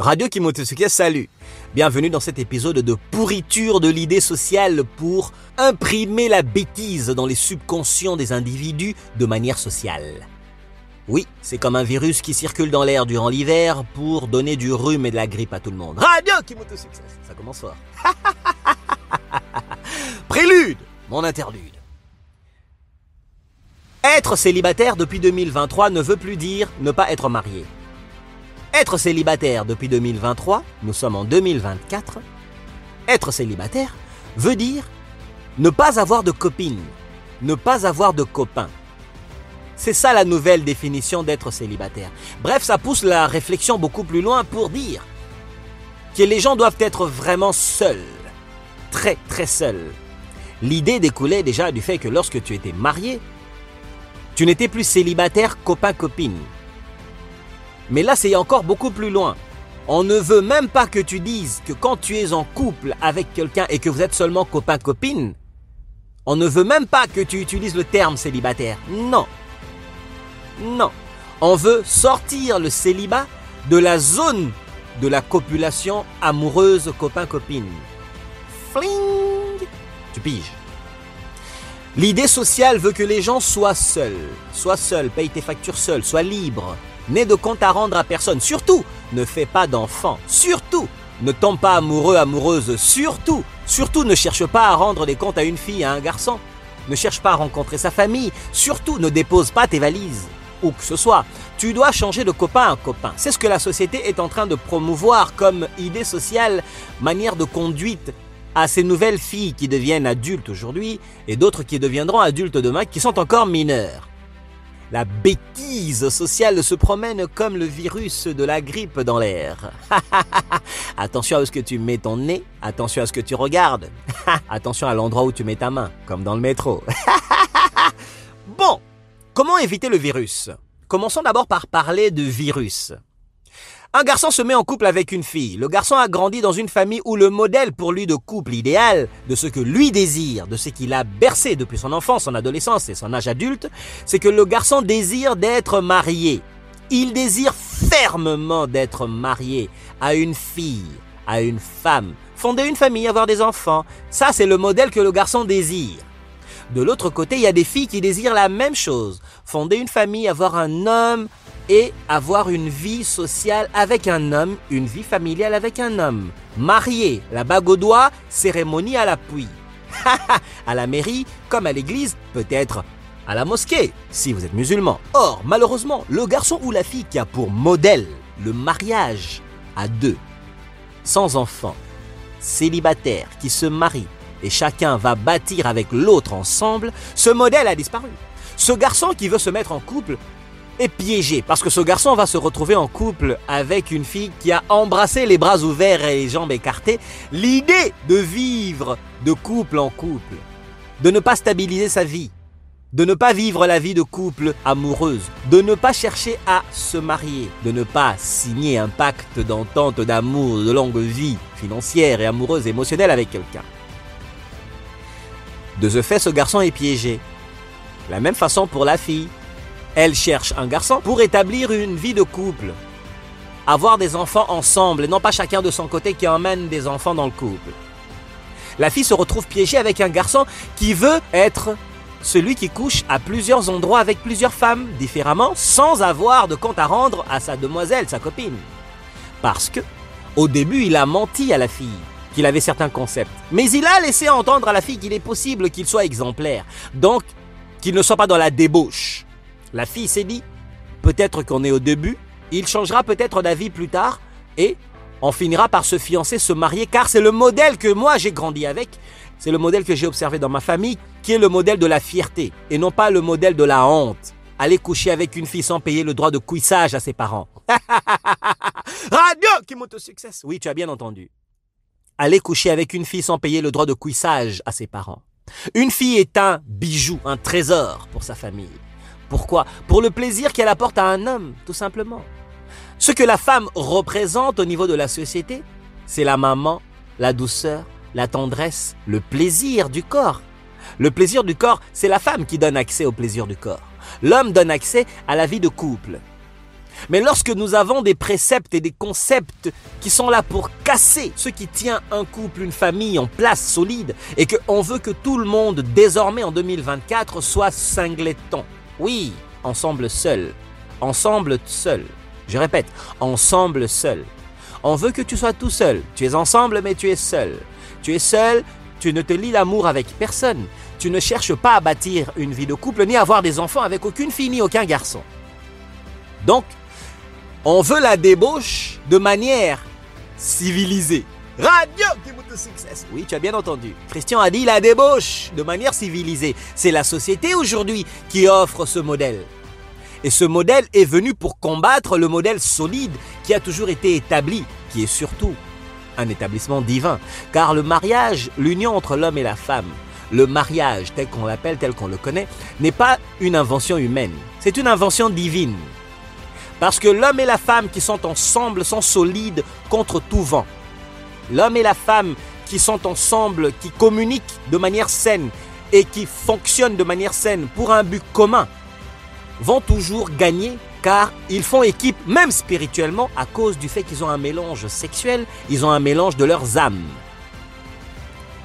Radio Kimotosuke, salut Bienvenue dans cet épisode de pourriture de l'idée sociale pour imprimer la bêtise dans les subconscients des individus de manière sociale. Oui, c'est comme un virus qui circule dans l'air durant l'hiver pour donner du rhume et de la grippe à tout le monde. Radio Kimotosuke, ça commence fort. Prélude, mon interlude. Être célibataire depuis 2023 ne veut plus dire ne pas être marié. Être célibataire depuis 2023, nous sommes en 2024, être célibataire veut dire ne pas avoir de copine, ne pas avoir de copain. C'est ça la nouvelle définition d'être célibataire. Bref, ça pousse la réflexion beaucoup plus loin pour dire que les gens doivent être vraiment seuls, très très seuls. L'idée découlait déjà du fait que lorsque tu étais marié, tu n'étais plus célibataire copain-copine. Mais là, c'est encore beaucoup plus loin. On ne veut même pas que tu dises que quand tu es en couple avec quelqu'un et que vous êtes seulement copain-copine, on ne veut même pas que tu utilises le terme célibataire. Non. Non. On veut sortir le célibat de la zone de la copulation amoureuse copain-copine. Fling Tu piges. L'idée sociale veut que les gens soient seuls. Sois seul, paye tes factures seul, sois libre, n'aie de compte à rendre à personne. Surtout, ne fais pas d'enfants. Surtout, ne tombe pas amoureux, amoureuse. Surtout, surtout, ne cherche pas à rendre des comptes à une fille, à un garçon. Ne cherche pas à rencontrer sa famille. Surtout, ne dépose pas tes valises. Où que ce soit, tu dois changer de copain en copain. C'est ce que la société est en train de promouvoir comme idée sociale, manière de conduite à ces nouvelles filles qui deviennent adultes aujourd'hui et d'autres qui deviendront adultes demain qui sont encore mineures. La bêtise sociale se promène comme le virus de la grippe dans l'air. attention à ce que tu mets ton nez, attention à ce que tu regardes, attention à l'endroit où tu mets ta main, comme dans le métro. bon, comment éviter le virus? Commençons d'abord par parler de virus. Un garçon se met en couple avec une fille. Le garçon a grandi dans une famille où le modèle pour lui de couple idéal, de ce que lui désire, de ce qu'il a bercé depuis son enfance, son adolescence et son âge adulte, c'est que le garçon désire d'être marié. Il désire fermement d'être marié à une fille, à une femme, fonder une famille, avoir des enfants. Ça, c'est le modèle que le garçon désire. De l'autre côté, il y a des filles qui désirent la même chose, fonder une famille, avoir un homme, et avoir une vie sociale avec un homme, une vie familiale avec un homme. Marié, la bague au doigt, cérémonie à l'appui. à la mairie, comme à l'église, peut-être à la mosquée, si vous êtes musulman. Or, malheureusement, le garçon ou la fille qui a pour modèle le mariage à deux, sans enfants, célibataire, qui se marie, et chacun va bâtir avec l'autre ensemble, ce modèle a disparu. Ce garçon qui veut se mettre en couple est piégé parce que ce garçon va se retrouver en couple avec une fille qui a embrassé les bras ouverts et les jambes écartées l'idée de vivre de couple en couple, de ne pas stabiliser sa vie, de ne pas vivre la vie de couple amoureuse, de ne pas chercher à se marier, de ne pas signer un pacte d'entente d'amour de longue vie financière et amoureuse émotionnelle avec quelqu'un. De ce fait, ce garçon est piégé. La même façon pour la fille. Elle cherche un garçon pour établir une vie de couple. Avoir des enfants ensemble et non pas chacun de son côté qui emmène des enfants dans le couple. La fille se retrouve piégée avec un garçon qui veut être celui qui couche à plusieurs endroits avec plusieurs femmes différemment sans avoir de compte à rendre à sa demoiselle, sa copine. Parce que, au début, il a menti à la fille qu'il avait certains concepts. Mais il a laissé entendre à la fille qu'il est possible qu'il soit exemplaire. Donc, qu'il ne soit pas dans la débauche. La fille s'est dit, peut-être qu'on est au début, il changera peut-être d'avis plus tard, et on finira par se fiancer, se marier, car c'est le modèle que moi j'ai grandi avec, c'est le modèle que j'ai observé dans ma famille, qui est le modèle de la fierté, et non pas le modèle de la honte. Aller coucher avec une fille sans payer le droit de couissage à ses parents. Radio qui monte au succès. Oui, tu as bien entendu. Aller coucher avec une fille sans payer le droit de couissage à ses parents. Une fille est un bijou, un trésor pour sa famille. Pourquoi? Pour le plaisir qu'elle apporte à un homme, tout simplement. Ce que la femme représente au niveau de la société, c'est la maman, la douceur, la tendresse, le plaisir du corps. Le plaisir du corps, c'est la femme qui donne accès au plaisir du corps. L'homme donne accès à la vie de couple. Mais lorsque nous avons des préceptes et des concepts qui sont là pour casser ce qui tient un couple, une famille en place solide, et qu'on veut que tout le monde, désormais en 2024, soit singleton. Oui, ensemble seul. Ensemble seul. Je répète, ensemble seul. On veut que tu sois tout seul. Tu es ensemble, mais tu es seul. Tu es seul, tu ne te lis l'amour avec personne. Tu ne cherches pas à bâtir une vie de couple ni à avoir des enfants avec aucune fille ni aucun garçon. Donc, on veut la débauche de manière civilisée. Radio Oui, tu as bien entendu. Christian a dit la débauche de manière civilisée. C'est la société aujourd'hui qui offre ce modèle. Et ce modèle est venu pour combattre le modèle solide qui a toujours été établi, qui est surtout un établissement divin. Car le mariage, l'union entre l'homme et la femme, le mariage tel qu'on l'appelle, tel qu'on le connaît, n'est pas une invention humaine, c'est une invention divine. Parce que l'homme et la femme qui sont ensemble sont solides contre tout vent. L'homme et la femme qui sont ensemble, qui communiquent de manière saine et qui fonctionnent de manière saine pour un but commun, vont toujours gagner car ils font équipe même spirituellement à cause du fait qu'ils ont un mélange sexuel, ils ont un mélange de leurs âmes.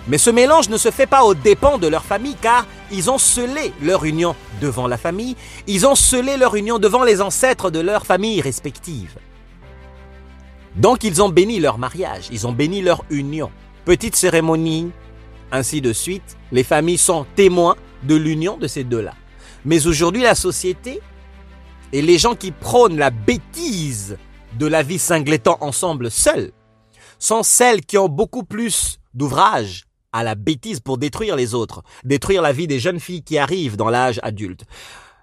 Mais ce mélange ne se fait pas aux dépens de leur famille car ils ont scellé leur union devant la famille, ils ont scellé leur union devant les ancêtres de leurs familles respectives. Donc ils ont béni leur mariage, ils ont béni leur union. Petite cérémonie, ainsi de suite, les familles sont témoins de l'union de ces deux-là. Mais aujourd'hui, la société et les gens qui prônent la bêtise de la vie singletant ensemble seuls sont celles qui ont beaucoup plus d'ouvrage à la bêtise pour détruire les autres, détruire la vie des jeunes filles qui arrivent dans l'âge adulte,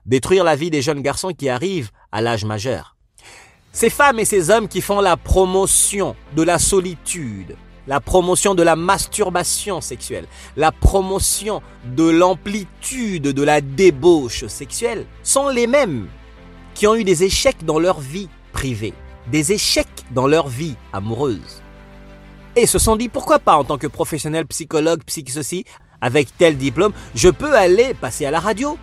détruire la vie des jeunes garçons qui arrivent à l'âge majeur. Ces femmes et ces hommes qui font la promotion de la solitude, la promotion de la masturbation sexuelle, la promotion de l'amplitude de la débauche sexuelle sont les mêmes qui ont eu des échecs dans leur vie privée, des échecs dans leur vie amoureuse. Et se sont dit pourquoi pas en tant que professionnel psychologue, psych ceci, avec tel diplôme, je peux aller passer à la radio,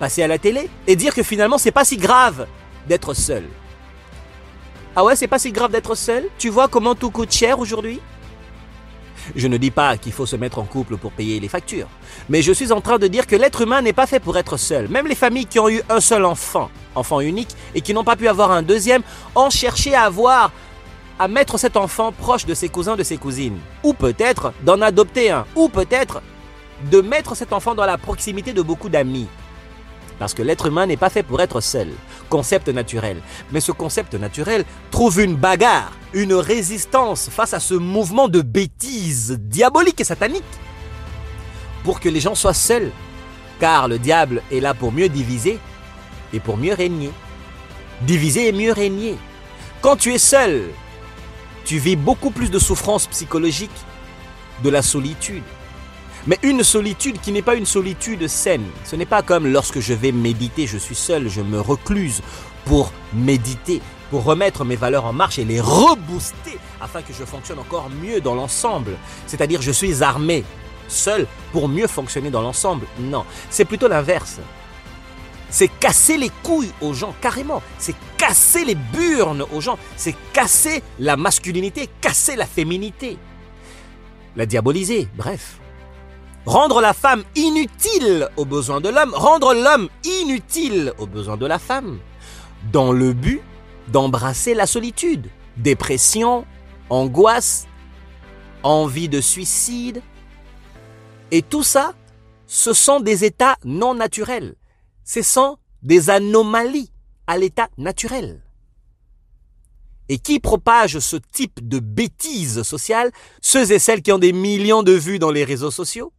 passer à la télé et dire que finalement c'est pas si grave d'être seul. Ah ouais, c'est pas si grave d'être seul? Tu vois comment tout coûte cher aujourd'hui? Je ne dis pas qu'il faut se mettre en couple pour payer les factures, mais je suis en train de dire que l'être humain n'est pas fait pour être seul. Même les familles qui ont eu un seul enfant, enfant unique, et qui n'ont pas pu avoir un deuxième, ont cherché à avoir à mettre cet enfant proche de ses cousins, de ses cousines. Ou peut-être d'en adopter un. Ou peut-être de mettre cet enfant dans la proximité de beaucoup d'amis. Parce que l'être humain n'est pas fait pour être seul. Concept naturel. Mais ce concept naturel trouve une bagarre, une résistance face à ce mouvement de bêtises diabolique et satanique. Pour que les gens soient seuls. Car le diable est là pour mieux diviser et pour mieux régner. Diviser et mieux régner. Quand tu es seul, tu vis beaucoup plus de souffrance psychologique, de la solitude, mais une solitude qui n'est pas une solitude saine. Ce n'est pas comme lorsque je vais méditer, je suis seul, je me recluse pour méditer, pour remettre mes valeurs en marche et les rebooster afin que je fonctionne encore mieux dans l'ensemble. C'est-à-dire je suis armé seul pour mieux fonctionner dans l'ensemble. Non, c'est plutôt l'inverse. C'est casser les couilles aux gens, carrément. C'est casser les burnes aux gens. C'est casser la masculinité, casser la féminité. La diaboliser, bref. Rendre la femme inutile aux besoins de l'homme, rendre l'homme inutile aux besoins de la femme, dans le but d'embrasser la solitude, dépression, angoisse, envie de suicide. Et tout ça, ce sont des états non naturels. Ce sont des anomalies à l'état naturel. Et qui propage ce type de bêtises sociales? Ceux et celles qui ont des millions de vues dans les réseaux sociaux?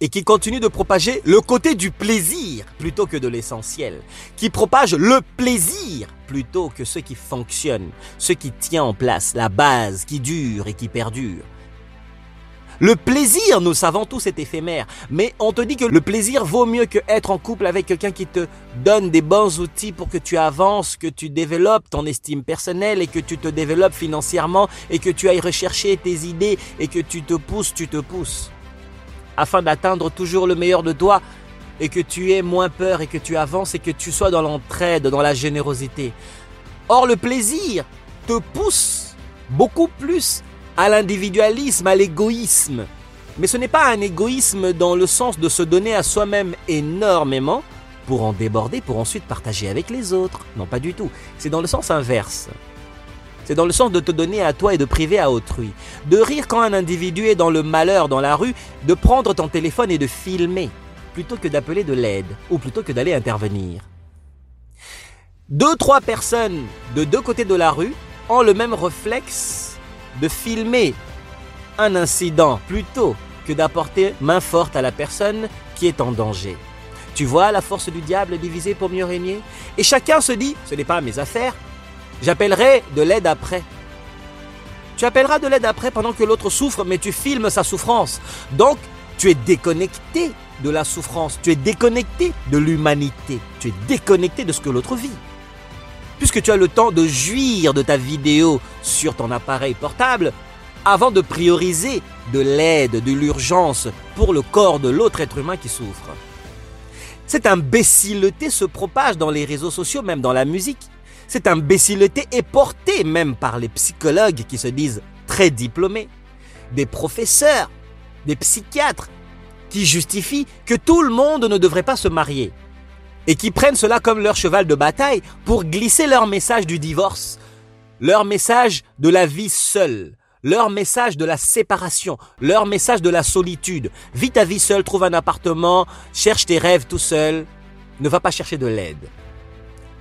Et qui continue de propager le côté du plaisir plutôt que de l'essentiel, qui propage le plaisir plutôt que ce qui fonctionne, ce qui tient en place, la base qui dure et qui perdure. Le plaisir, nous savons tous, est éphémère, mais on te dit que le plaisir vaut mieux que être en couple avec quelqu'un qui te donne des bons outils pour que tu avances, que tu développes ton estime personnelle et que tu te développes financièrement et que tu ailles rechercher tes idées et que tu te pousses, tu te pousses afin d'atteindre toujours le meilleur de toi et que tu aies moins peur et que tu avances et que tu sois dans l'entraide, dans la générosité. Or, le plaisir te pousse beaucoup plus à l'individualisme, à l'égoïsme. Mais ce n'est pas un égoïsme dans le sens de se donner à soi-même énormément pour en déborder, pour ensuite partager avec les autres. Non, pas du tout. C'est dans le sens inverse. C'est dans le sens de te donner à toi et de priver à autrui. De rire quand un individu est dans le malheur dans la rue, de prendre ton téléphone et de filmer, plutôt que d'appeler de l'aide, ou plutôt que d'aller intervenir. Deux, trois personnes de deux côtés de la rue ont le même réflexe de filmer un incident plutôt que d'apporter main forte à la personne qui est en danger. Tu vois la force du diable divisée pour mieux régner? Et chacun se dit, ce n'est pas mes affaires, j'appellerai de l'aide après. Tu appelleras de l'aide après pendant que l'autre souffre, mais tu filmes sa souffrance. Donc, tu es déconnecté de la souffrance, tu es déconnecté de l'humanité, tu es déconnecté de ce que l'autre vit. Puisque tu as le temps de jouir de ta vidéo sur ton appareil portable, avant de prioriser de l'aide, de l'urgence pour le corps de l'autre être humain qui souffre. Cette imbécilité se propage dans les réseaux sociaux, même dans la musique. Cette imbécilité est portée même par les psychologues qui se disent très diplômés, des professeurs, des psychiatres, qui justifient que tout le monde ne devrait pas se marier et qui prennent cela comme leur cheval de bataille pour glisser leur message du divorce, leur message de la vie seule, leur message de la séparation, leur message de la solitude. Vis ta vie seule, trouve un appartement, cherche tes rêves tout seul, ne va pas chercher de l'aide.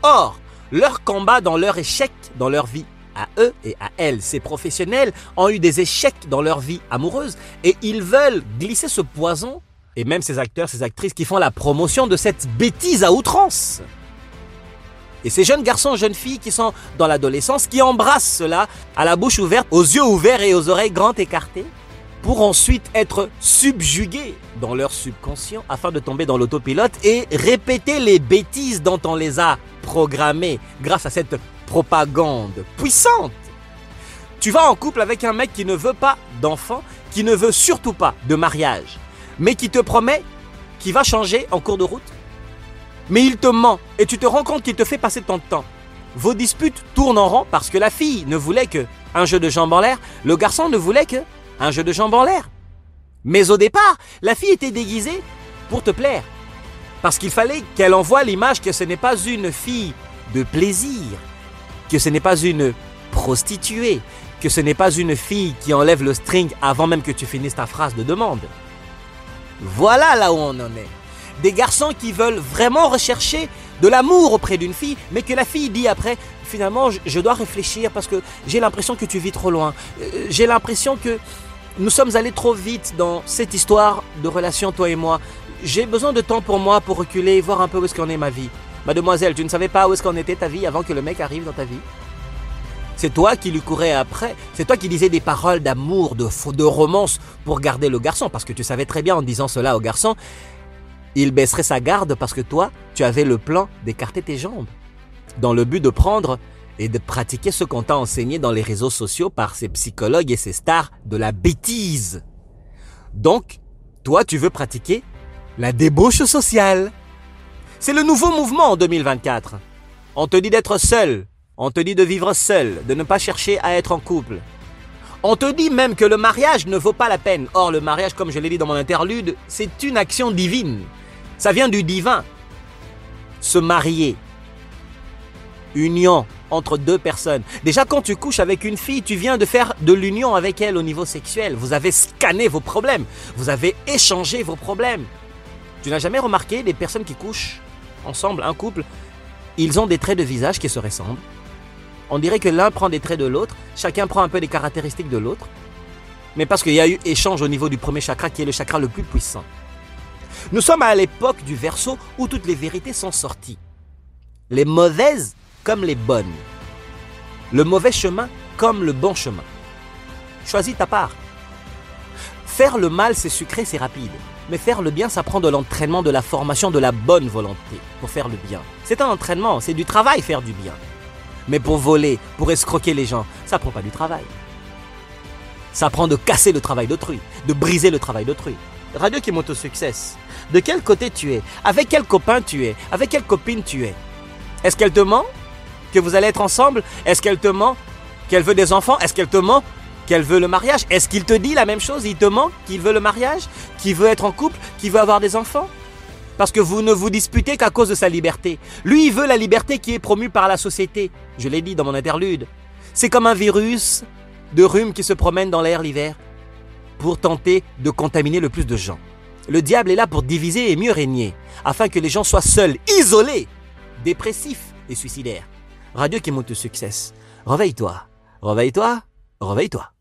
Or, leur combat dans leur échec, dans leur vie à eux et à elles, ces professionnels ont eu des échecs dans leur vie amoureuse et ils veulent glisser ce poison, et même ces acteurs, ces actrices qui font la promotion de cette bêtise à outrance. Et ces jeunes garçons, jeunes filles qui sont dans l'adolescence, qui embrassent cela à la bouche ouverte, aux yeux ouverts et aux oreilles grandes écartées, pour ensuite être subjugués dans leur subconscient afin de tomber dans l'autopilote et répéter les bêtises dont on les a programmés grâce à cette propagande puissante. Tu vas en couple avec un mec qui ne veut pas d'enfant, qui ne veut surtout pas de mariage, mais qui te promet qu'il va changer en cours de route mais il te ment et tu te rends compte qu'il te fait passer ton temps. Vos disputes tournent en rond parce que la fille ne voulait que un jeu de jambes en l'air, le garçon ne voulait que un jeu de jambes en l'air. Mais au départ, la fille était déguisée pour te plaire. Parce qu'il fallait qu'elle envoie l'image que ce n'est pas une fille de plaisir, que ce n'est pas une prostituée, que ce n'est pas une fille qui enlève le string avant même que tu finisses ta phrase de demande. Voilà là où on en est des garçons qui veulent vraiment rechercher de l'amour auprès d'une fille, mais que la fille dit après, finalement, je, dois réfléchir parce que j'ai l'impression que tu vis trop loin. Euh, j'ai l'impression que nous sommes allés trop vite dans cette histoire de relation, toi et moi. J'ai besoin de temps pour moi, pour reculer et voir un peu où est-ce qu'en est ma vie. Mademoiselle, tu ne savais pas où est-ce qu'en était ta vie avant que le mec arrive dans ta vie? C'est toi qui lui courais après. C'est toi qui disais des paroles d'amour, de, de romance pour garder le garçon. Parce que tu savais très bien en disant cela au garçon il baisserait sa garde parce que toi, tu avais le plan d'écarter tes jambes, dans le but de prendre et de pratiquer ce qu'on t'a enseigné dans les réseaux sociaux par ces psychologues et ces stars de la bêtise. Donc, toi, tu veux pratiquer la débauche sociale. C'est le nouveau mouvement en 2024. On te dit d'être seul, on te dit de vivre seul, de ne pas chercher à être en couple. On te dit même que le mariage ne vaut pas la peine. Or, le mariage, comme je l'ai dit dans mon interlude, c'est une action divine. Ça vient du divin. Se marier. Union entre deux personnes. Déjà, quand tu couches avec une fille, tu viens de faire de l'union avec elle au niveau sexuel. Vous avez scanné vos problèmes. Vous avez échangé vos problèmes. Tu n'as jamais remarqué des personnes qui couchent ensemble, un couple, ils ont des traits de visage qui se ressemblent. On dirait que l'un prend des traits de l'autre, chacun prend un peu des caractéristiques de l'autre. Mais parce qu'il y a eu échange au niveau du premier chakra qui est le chakra le plus puissant. Nous sommes à l'époque du verso où toutes les vérités sont sorties. Les mauvaises comme les bonnes. Le mauvais chemin comme le bon chemin. Choisis ta part. Faire le mal, c'est sucré, c'est rapide. Mais faire le bien, ça prend de l'entraînement, de la formation, de la bonne volonté pour faire le bien. C'est un entraînement, c'est du travail faire du bien. Mais pour voler, pour escroquer les gens, ça prend pas du travail. Ça prend de casser le travail d'autrui, de briser le travail d'autrui. Radio qui monte au succès. De quel côté tu es? Avec quel copain tu es? Avec quelle copine tu es? Est-ce qu'elle te ment que vous allez être ensemble? Est-ce qu'elle te ment Qu'elle veut des enfants? Est-ce qu'elle te ment Qu'elle veut le mariage Est-ce qu'il te dit la même chose? Il te ment Qu'il veut le mariage? Qu'il veut être en couple? Qu'il veut avoir des enfants? Parce que vous ne vous disputez qu'à cause de sa liberté. Lui, il veut la liberté qui est promue par la société. Je l'ai dit dans mon interlude. C'est comme un virus de rhume qui se promène dans l'air l'hiver pour tenter de contaminer le plus de gens. Le diable est là pour diviser et mieux régner, afin que les gens soient seuls, isolés, dépressifs et suicidaires. Radio qui monte le succès. Réveille-toi, réveille-toi, réveille-toi.